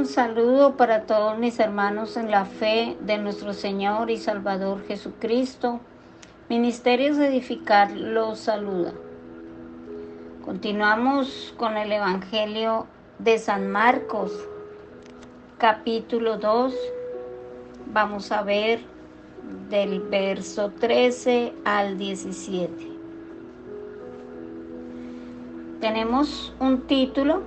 Un saludo para todos mis hermanos en la fe de nuestro Señor y Salvador Jesucristo. Ministerios Edificar los saluda. Continuamos con el Evangelio de San Marcos, capítulo 2. Vamos a ver del verso 13 al 17. Tenemos un título,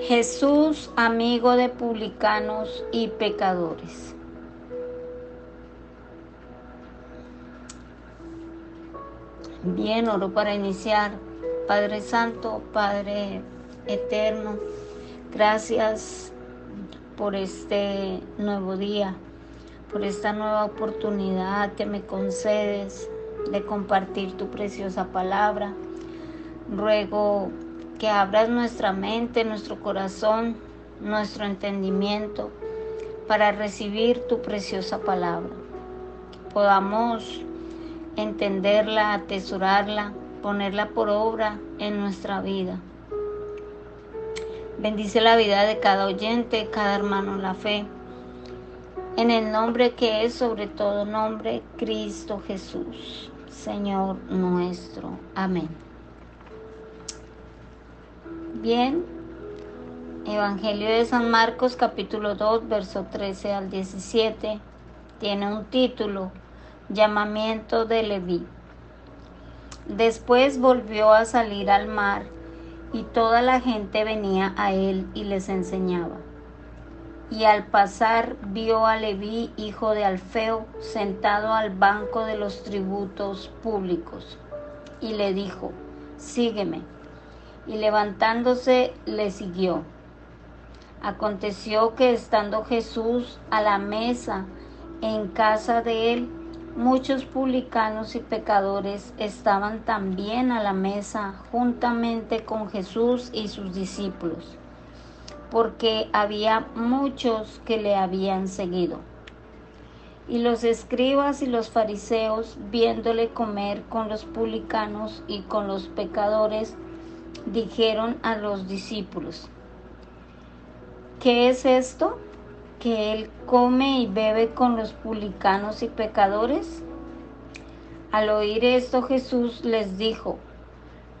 Jesús, amigo de publicanos y pecadores. Bien, oro para iniciar. Padre Santo, Padre Eterno, gracias por este nuevo día, por esta nueva oportunidad que me concedes de compartir tu preciosa palabra. Ruego que abras nuestra mente, nuestro corazón, nuestro entendimiento para recibir tu preciosa palabra. Podamos entenderla, atesorarla, ponerla por obra en nuestra vida. Bendice la vida de cada oyente, cada hermano en la fe. En el nombre que es sobre todo nombre, Cristo Jesús, Señor nuestro. Amén. Bien, Evangelio de San Marcos capítulo 2, verso 13 al 17, tiene un título, Llamamiento de Leví. Después volvió a salir al mar y toda la gente venía a él y les enseñaba. Y al pasar vio a Leví, hijo de Alfeo, sentado al banco de los tributos públicos, y le dijo, sígueme y levantándose le siguió. Aconteció que estando Jesús a la mesa en casa de él, muchos publicanos y pecadores estaban también a la mesa juntamente con Jesús y sus discípulos, porque había muchos que le habían seguido. Y los escribas y los fariseos, viéndole comer con los publicanos y con los pecadores, dijeron a los discípulos, ¿qué es esto? ¿Que él come y bebe con los publicanos y pecadores? Al oír esto Jesús les dijo,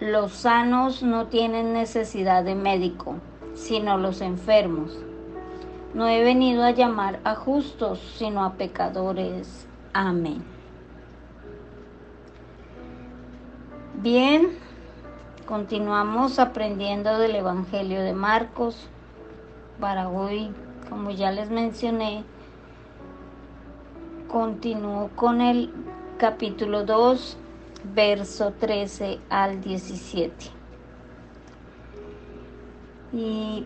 los sanos no tienen necesidad de médico, sino los enfermos. No he venido a llamar a justos, sino a pecadores. Amén. Bien, Continuamos aprendiendo del Evangelio de Marcos. Para hoy, como ya les mencioné, continúo con el capítulo 2, verso 13 al 17. Y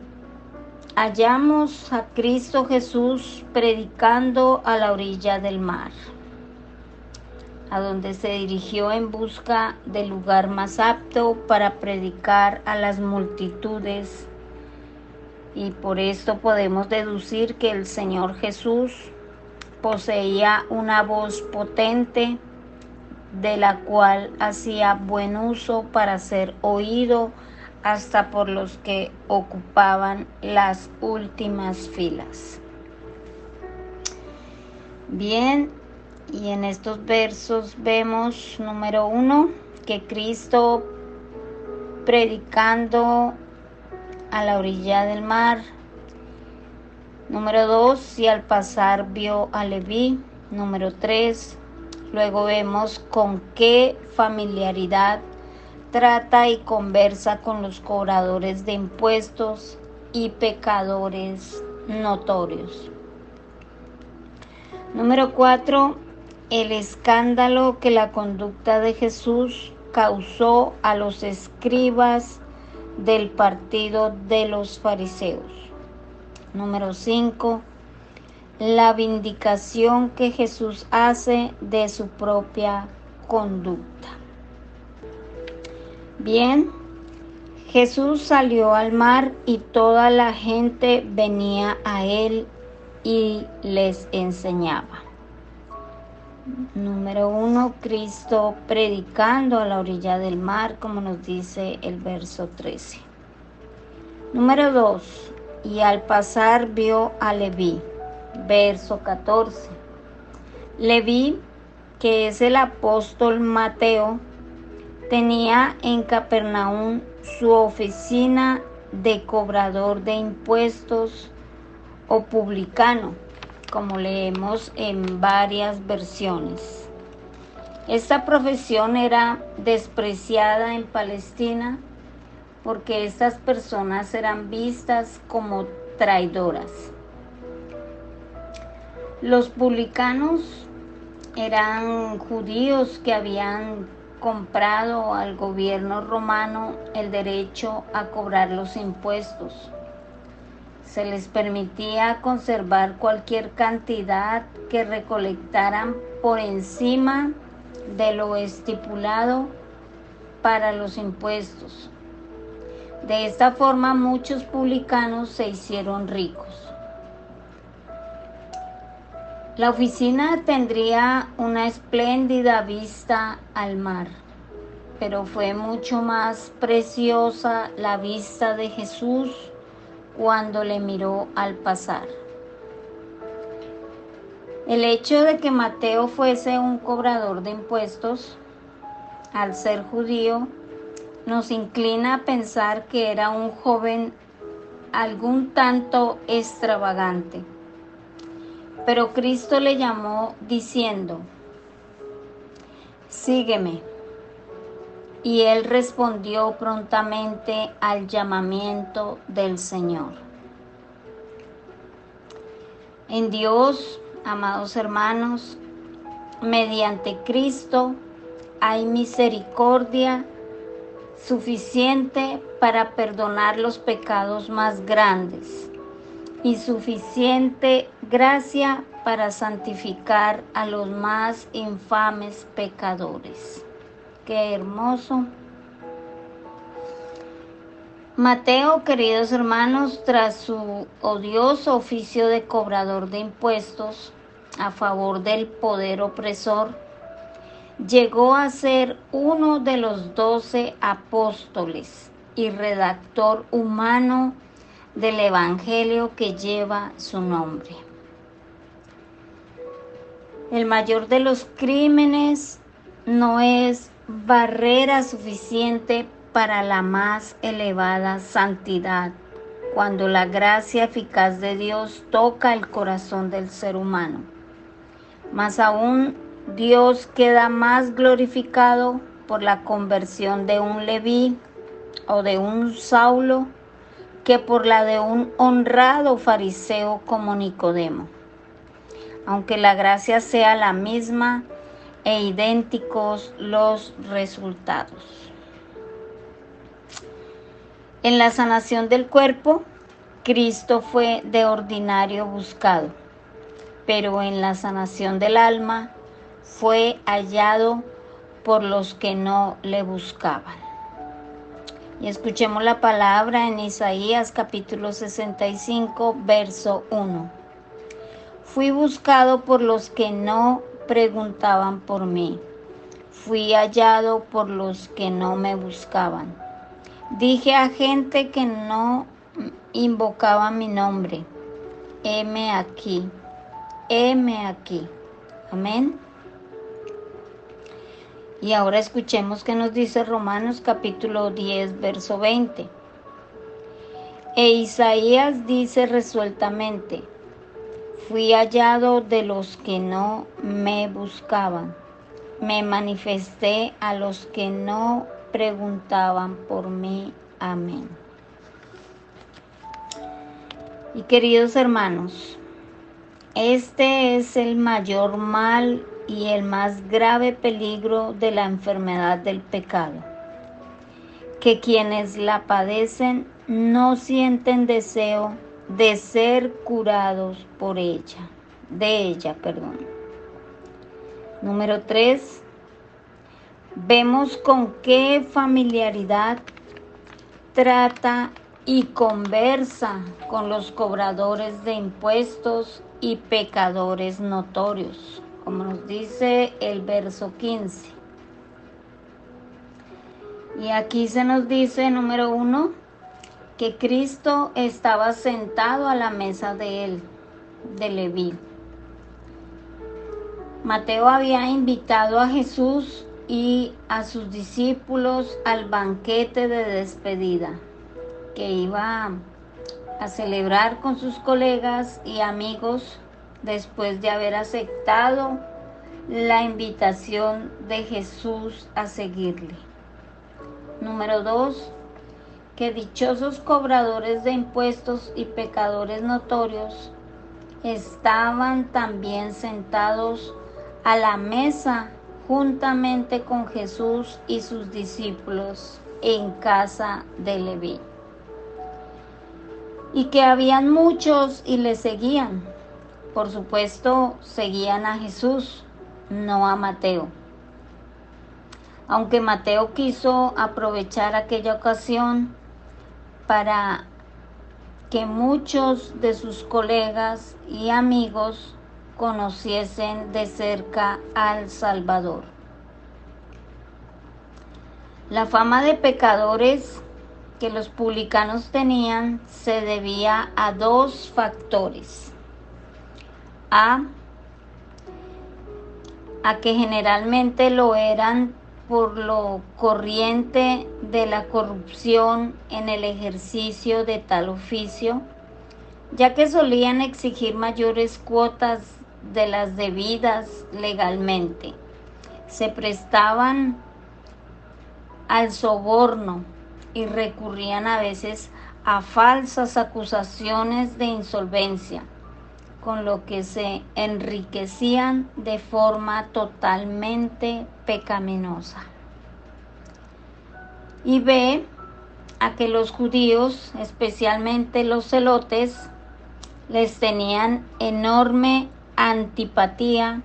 hallamos a Cristo Jesús predicando a la orilla del mar a donde se dirigió en busca del lugar más apto para predicar a las multitudes. Y por esto podemos deducir que el Señor Jesús poseía una voz potente de la cual hacía buen uso para ser oído hasta por los que ocupaban las últimas filas. Bien, y en estos versos vemos, número uno, que Cristo predicando a la orilla del mar. Número dos, si al pasar vio a Leví. Número tres, luego vemos con qué familiaridad trata y conversa con los cobradores de impuestos y pecadores notorios. Número cuatro, el escándalo que la conducta de Jesús causó a los escribas del partido de los fariseos. Número 5. La vindicación que Jesús hace de su propia conducta. Bien, Jesús salió al mar y toda la gente venía a él y les enseñaba. Número uno, Cristo predicando a la orilla del mar, como nos dice el verso 13. Número dos, y al pasar vio a Leví. Verso 14. Leví, que es el apóstol Mateo, tenía en Capernaum su oficina de cobrador de impuestos o publicano, como leemos en varias versiones. Esta profesión era despreciada en Palestina porque estas personas eran vistas como traidoras. Los publicanos eran judíos que habían comprado al gobierno romano el derecho a cobrar los impuestos. Se les permitía conservar cualquier cantidad que recolectaran por encima de lo estipulado para los impuestos. De esta forma muchos publicanos se hicieron ricos. La oficina tendría una espléndida vista al mar, pero fue mucho más preciosa la vista de Jesús cuando le miró al pasar. El hecho de que Mateo fuese un cobrador de impuestos, al ser judío, nos inclina a pensar que era un joven algún tanto extravagante pero Cristo le llamó diciendo, sígueme. Y él respondió prontamente al llamamiento del Señor. En Dios, amados hermanos, mediante Cristo hay misericordia suficiente para perdonar los pecados más grandes y suficiente gracia para santificar a los más infames pecadores. Qué hermoso. Mateo, queridos hermanos, tras su odioso oficio de cobrador de impuestos a favor del poder opresor, llegó a ser uno de los doce apóstoles y redactor humano del Evangelio que lleva su nombre. El mayor de los crímenes no es barrera suficiente para la más elevada santidad cuando la gracia eficaz de Dios toca el corazón del ser humano. Más aún, Dios queda más glorificado por la conversión de un Leví o de un Saulo que por la de un honrado fariseo como Nicodemo. Aunque la gracia sea la misma e idénticos los resultados. En la sanación del cuerpo, Cristo fue de ordinario buscado, pero en la sanación del alma fue hallado por los que no le buscaban. Y escuchemos la palabra en Isaías capítulo 65, verso 1. Fui buscado por los que no preguntaban por mí. Fui hallado por los que no me buscaban. Dije a gente que no invocaba mi nombre. Heme aquí. Heme aquí. Amén. Y ahora escuchemos qué nos dice Romanos capítulo 10, verso 20. E Isaías dice resueltamente, fui hallado de los que no me buscaban, me manifesté a los que no preguntaban por mí. Amén. Y queridos hermanos, este es el mayor mal y el más grave peligro de la enfermedad del pecado, que quienes la padecen no sienten deseo de ser curados por ella, de ella, perdón. Número 3. Vemos con qué familiaridad trata y conversa con los cobradores de impuestos y pecadores notorios como nos dice el verso 15. Y aquí se nos dice, número uno, que Cristo estaba sentado a la mesa de él, de Leví. Mateo había invitado a Jesús y a sus discípulos al banquete de despedida que iba a celebrar con sus colegas y amigos después de haber aceptado la invitación de Jesús a seguirle. Número dos, que dichosos cobradores de impuestos y pecadores notorios estaban también sentados a la mesa juntamente con Jesús y sus discípulos en casa de Leví. Y que habían muchos y le seguían. Por supuesto, seguían a Jesús, no a Mateo. Aunque Mateo quiso aprovechar aquella ocasión para que muchos de sus colegas y amigos conociesen de cerca al Salvador. La fama de pecadores que los publicanos tenían se debía a dos factores. A, a que generalmente lo eran por lo corriente de la corrupción en el ejercicio de tal oficio, ya que solían exigir mayores cuotas de las debidas legalmente. Se prestaban al soborno y recurrían a veces a falsas acusaciones de insolvencia, con lo que se enriquecían de forma totalmente pecaminosa. Y ve a que los judíos, especialmente los celotes, les tenían enorme antipatía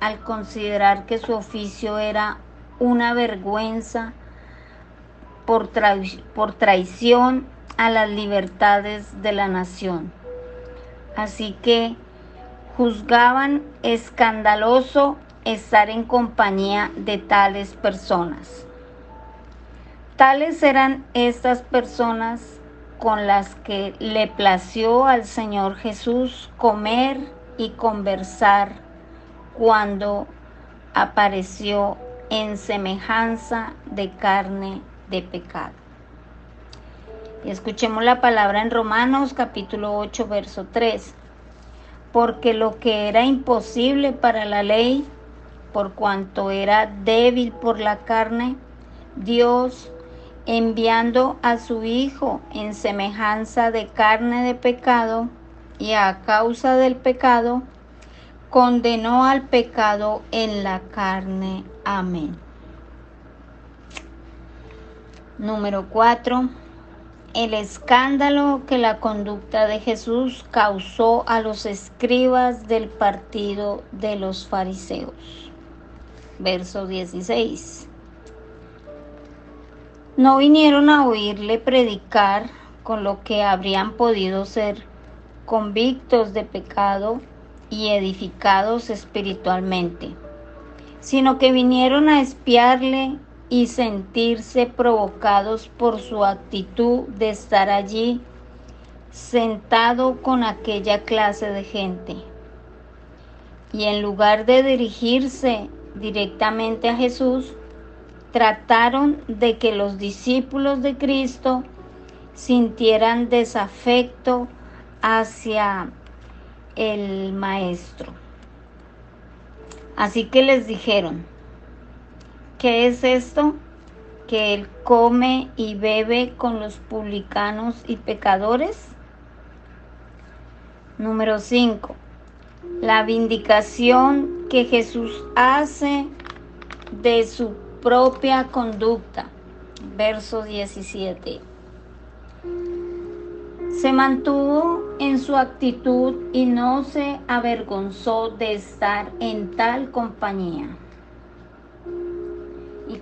al considerar que su oficio era una vergüenza por, traición a las libertades de la nación. Así que juzgaban escandaloso estar en compañía de tales personas. Tales eran estas personas con las que le plació al Señor Jesús comer y conversar cuando apareció en semejanza de carne de pecado. Escuchemos la palabra en Romanos capítulo 8, verso 3. Porque lo que era imposible para la ley, por cuanto era débil por la carne, Dios, enviando a su Hijo en semejanza de carne de pecado, y a causa del pecado, condenó al pecado en la carne. Amén. Número 4. El escándalo que la conducta de Jesús causó a los escribas del partido de los fariseos. Verso 16. No vinieron a oírle predicar con lo que habrían podido ser convictos de pecado y edificados espiritualmente, sino que vinieron a espiarle y sentirse provocados por su actitud de estar allí sentado con aquella clase de gente. Y en lugar de dirigirse directamente a Jesús, trataron de que los discípulos de Cristo sintieran desafecto hacia el maestro. Así que les dijeron, ¿qué es esto? Que él come y bebe con los publicanos y pecadores. Número 5. La vindicación que Jesús hace de su propia conducta. Verso 17 se mantuvo en su actitud y no se avergonzó de estar en tal compañía.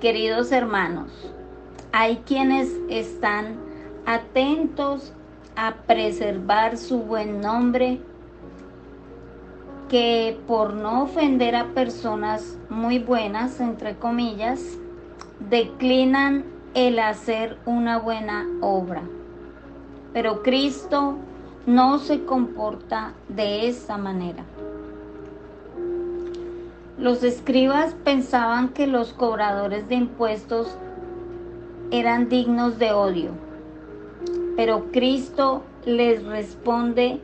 Queridos hermanos, hay quienes están atentos a preservar su buen nombre, que por no ofender a personas muy buenas, entre comillas, declinan el hacer una buena obra Pero Cristo no se comporta de esta manera. Los escribas pensaban que los cobradores de impuestos eran dignos de odio, pero Cristo les responde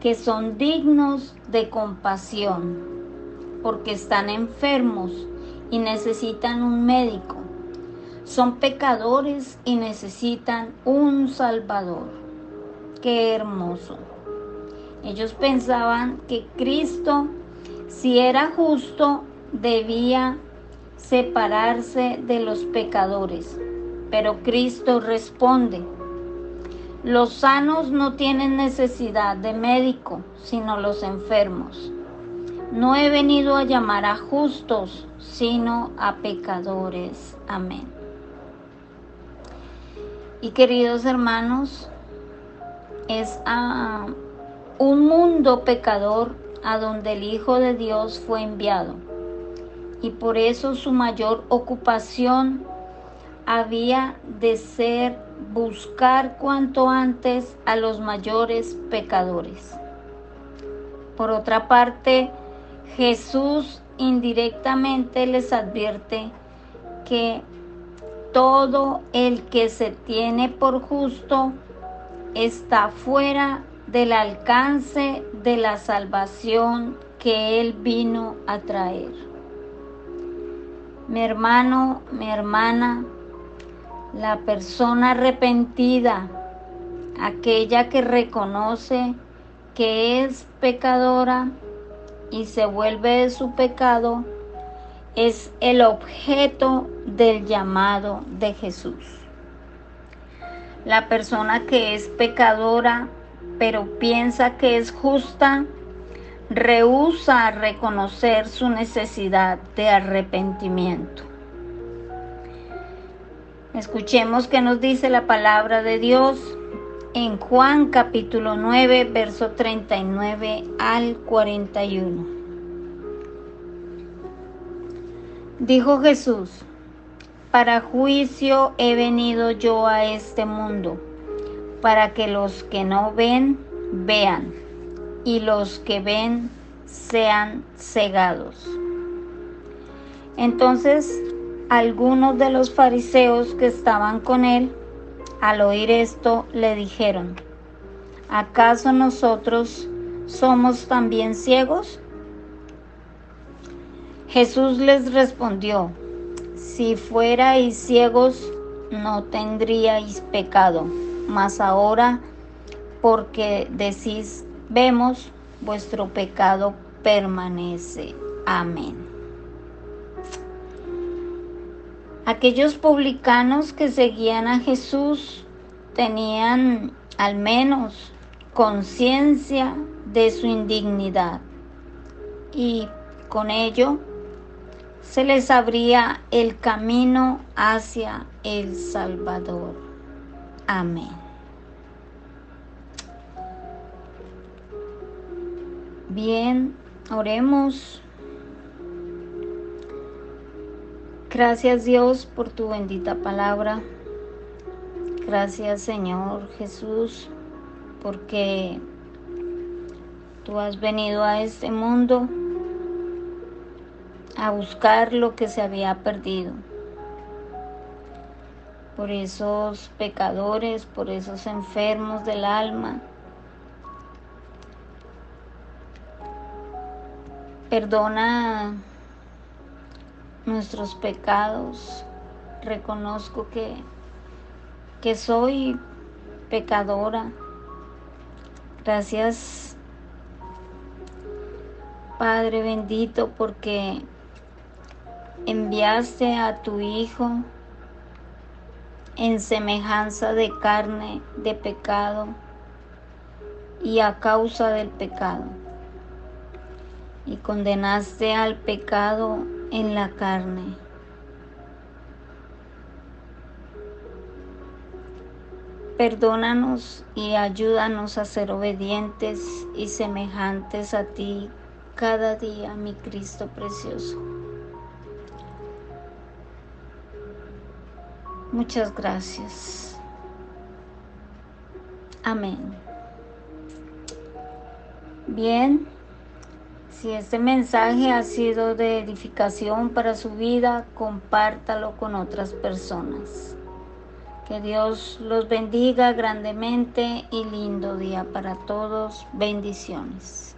que son dignos de compasión, porque están enfermos y necesitan un médico. Son pecadores y necesitan un Salvador. Qué hermoso. Ellos pensaban que Cristo, si era justo, debía separarse de los pecadores. Pero Cristo responde, los sanos no tienen necesidad de médico, sino los enfermos. No he venido a llamar a justos, sino a pecadores. Amén. Y queridos hermanos, es a un mundo pecador a donde el Hijo de Dios fue enviado. Y por eso su mayor ocupación había de ser buscar cuanto antes a los mayores pecadores. Por otra parte, Jesús indirectamente les advierte que todo el que se tiene por justo está fuera del alcance de la salvación que Él vino a traer. Mi hermano, mi hermana, la persona arrepentida, aquella que reconoce que es pecadora y se vuelve de su pecado, es el objeto del llamado de Jesús. La persona que es pecadora pero piensa que es justa, rehúsa reconocer su necesidad de arrepentimiento. Escuchemos qué nos dice la palabra de Dios en Juan capítulo 9, verso 39 al 41. Dijo Jesús, para juicio he venido yo a este mundo, para que los que no ven, vean, y los que ven sean cegados. Entonces algunos de los fariseos que estaban con él, al oír esto, le dijeron, ¿acaso nosotros somos también ciegos? Jesús les respondió, si fuerais ciegos, no tendríais pecado, mas ahora, porque decís, vemos, vuestro pecado permanece. Amén. Aquellos publicanos que seguían a Jesús tenían al menos conciencia de su indignidad y con ello se les abría el camino hacia el Salvador. Amén. Bien, oremos. Gracias Dios por tu bendita palabra. Gracias Señor Jesús porque tú has venido a este mundo a buscar lo que se había perdido. Por esos pecadores, por esos enfermos del alma. Perdona nuestros pecados. Reconozco que, que soy pecadora. Gracias, Padre bendito, porque enviaste a tu Hijo en semejanza de carne de pecado y a causa del pecado. Y condenaste al pecado en la carne. Perdónanos y ayúdanos a ser obedientes y semejantes a ti cada día, mi Cristo precioso. Muchas gracias. Amén. Bien, si este mensaje ha sido de edificación para su vida, compártalo con otras personas. Que Dios los bendiga grandemente y lindo día para todos. Bendiciones.